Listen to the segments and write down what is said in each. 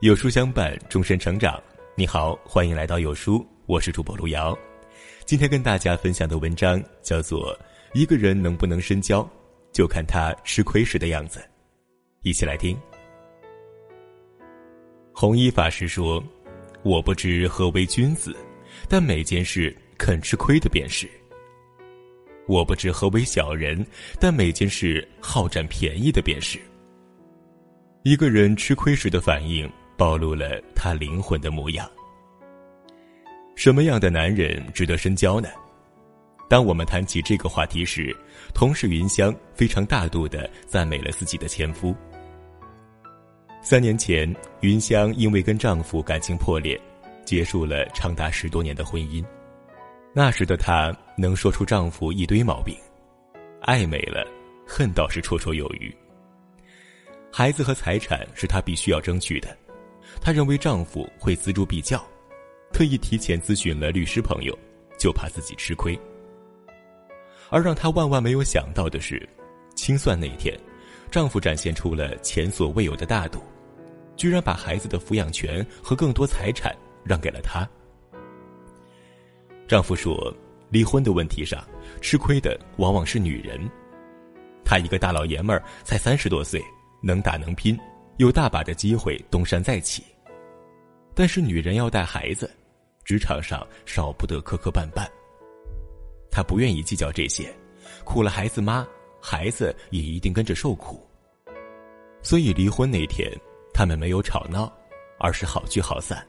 有书相伴，终身成长。你好，欢迎来到有书，我是主播路遥。今天跟大家分享的文章叫做《一个人能不能深交，就看他吃亏时的样子》。一起来听。弘一法师说：“我不知何为君子，但每件事肯吃亏的便是。我不知何为小人，但每件事好占便宜的便是。一个人吃亏时的反应。”暴露了他灵魂的模样。什么样的男人值得深交呢？当我们谈起这个话题时，同事云香非常大度的赞美了自己的前夫。三年前，云香因为跟丈夫感情破裂，结束了长达十多年的婚姻。那时的她能说出丈夫一堆毛病，爱美了，恨倒是绰绰有余。孩子和财产是她必须要争取的。她认为丈夫会锱铢必较，特意提前咨询了律师朋友，就怕自己吃亏。而让她万万没有想到的是，清算那一天，丈夫展现出了前所未有的大度，居然把孩子的抚养权和更多财产让给了她。丈夫说：“离婚的问题上，吃亏的往往是女人。他一个大老爷们儿，才三十多岁，能打能拼。”有大把的机会东山再起，但是女人要带孩子，职场上少不得磕磕绊绊。她不愿意计较这些，苦了孩子妈，孩子也一定跟着受苦。所以离婚那天，他们没有吵闹，而是好聚好散。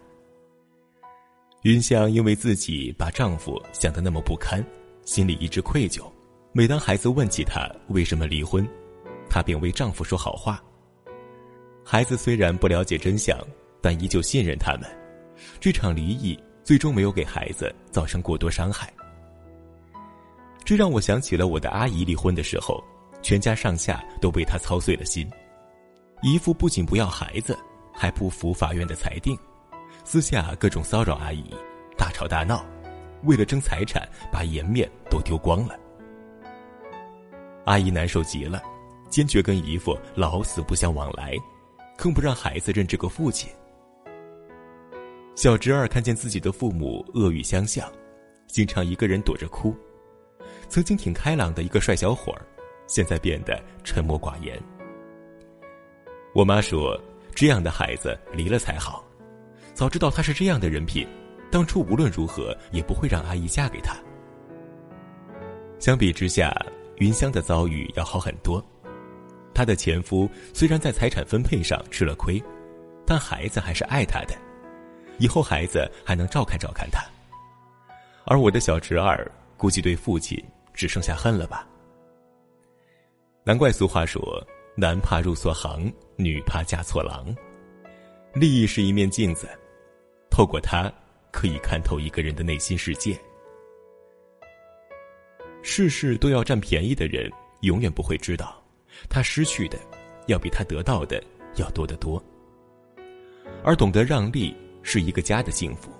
云香因为自己把丈夫想得那么不堪，心里一直愧疚。每当孩子问起她为什么离婚，她便为丈夫说好话。孩子虽然不了解真相，但依旧信任他们。这场离异最终没有给孩子造成过多伤害。这让我想起了我的阿姨离婚的时候，全家上下都为她操碎了心。姨父不仅不要孩子，还不服法院的裁定，私下各种骚扰阿姨，大吵大闹，为了争财产，把颜面都丢光了。阿姨难受极了，坚决跟姨父老死不相往来。更不让孩子认这个父亲。小侄儿看见自己的父母恶语相向，经常一个人躲着哭。曾经挺开朗的一个帅小伙儿，现在变得沉默寡言。我妈说：“这样的孩子离了才好。早知道他是这样的人品，当初无论如何也不会让阿姨嫁给他。”相比之下，云香的遭遇要好很多。她的前夫虽然在财产分配上吃了亏，但孩子还是爱她的，以后孩子还能照看照看她。而我的小侄儿估计对父亲只剩下恨了吧。难怪俗话说“男怕入错行，女怕嫁错郎”。利益是一面镜子，透过它可以看透一个人的内心世界。事事都要占便宜的人，永远不会知道。他失去的，要比他得到的要多得多。而懂得让利，是一个家的幸福。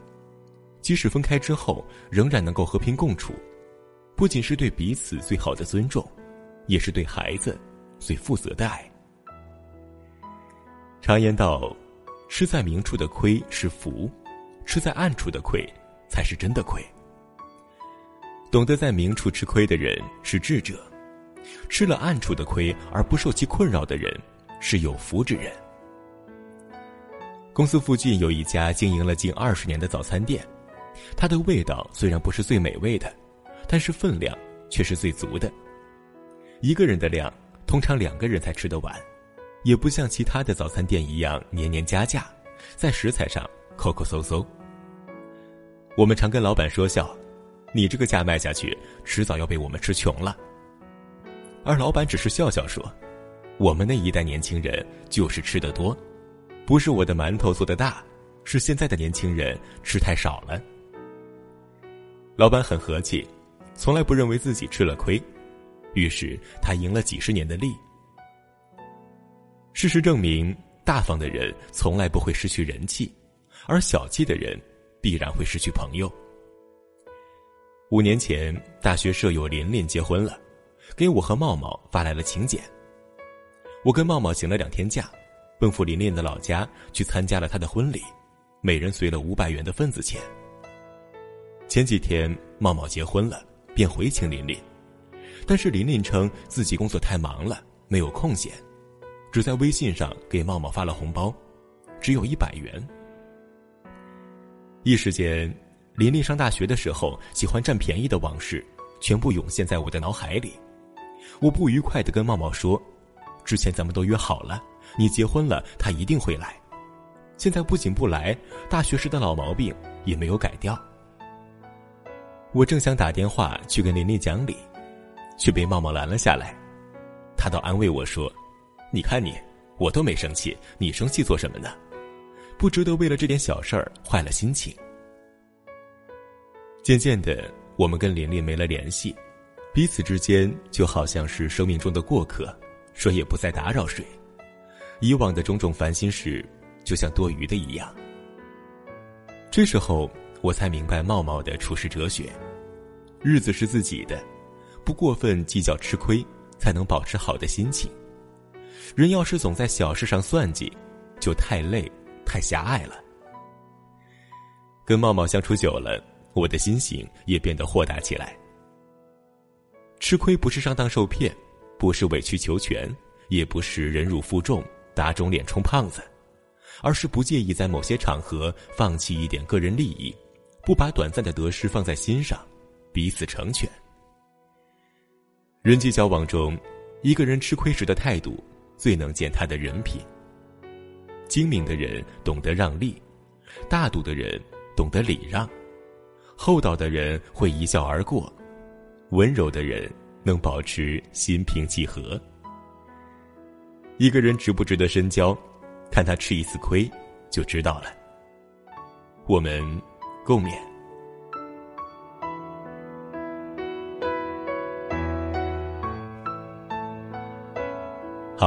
即使分开之后，仍然能够和平共处，不仅是对彼此最好的尊重，也是对孩子最负责的爱。常言道：“吃在明处的亏是福，吃在暗处的亏才是真的亏。”懂得在明处吃亏的人是智者。吃了暗处的亏而不受其困扰的人，是有福之人。公司附近有一家经营了近二十年的早餐店，它的味道虽然不是最美味的，但是分量却是最足的。一个人的量，通常两个人才吃得完，也不像其他的早餐店一样年年加价，在食材上抠抠搜搜。我们常跟老板说笑：“你这个价卖下去，迟早要被我们吃穷了。”而老板只是笑笑说：“我们那一代年轻人就是吃的多，不是我的馒头做的大，是现在的年轻人吃太少了。”老板很和气，从来不认为自己吃了亏，于是他赢了几十年的利。事实证明，大方的人从来不会失去人气，而小气的人必然会失去朋友。五年前，大学舍友琳琳结婚了。给我和茂茂发来了请柬。我跟茂茂请了两天假，奔赴琳琳的老家去参加了她的婚礼，每人随了五百元的份子钱。前几天茂茂结婚了，便回请琳琳，但是琳琳称自己工作太忙了，没有空闲，只在微信上给茂茂发了红包，只有一百元。一时间，琳琳上大学的时候喜欢占便宜的往事，全部涌现在我的脑海里。我不愉快的跟茂茂说：“之前咱们都约好了。”你结婚了，他一定会来。现在不仅不来，大学时的老毛病也没有改掉。我正想打电话去跟琳琳讲理，却被茂茂拦了下来。他倒安慰我说：“你看你，我都没生气，你生气做什么呢？不值得为了这点小事儿坏了心情。”渐渐的，我们跟琳琳没了联系，彼此之间就好像是生命中的过客，谁也不再打扰谁。以往的种种烦心事，就像多余的一样。这时候，我才明白茂茂的处世哲学：日子是自己的，不过分计较吃亏，才能保持好的心情。人要是总在小事上算计，就太累、太狭隘了。跟茂茂相处久了，我的心情也变得豁达起来。吃亏不是上当受骗，不是委曲求全，也不是忍辱负重。打肿脸充胖子，而是不介意在某些场合放弃一点个人利益，不把短暂的得失放在心上，彼此成全。人际交往中，一个人吃亏时的态度，最能见他的人品。精明的人懂得让利，大度的人懂得礼让，厚道的人会一笑而过，温柔的人能保持心平气和。一个人值不值得深交，看他吃一次亏，就知道了。我们共勉。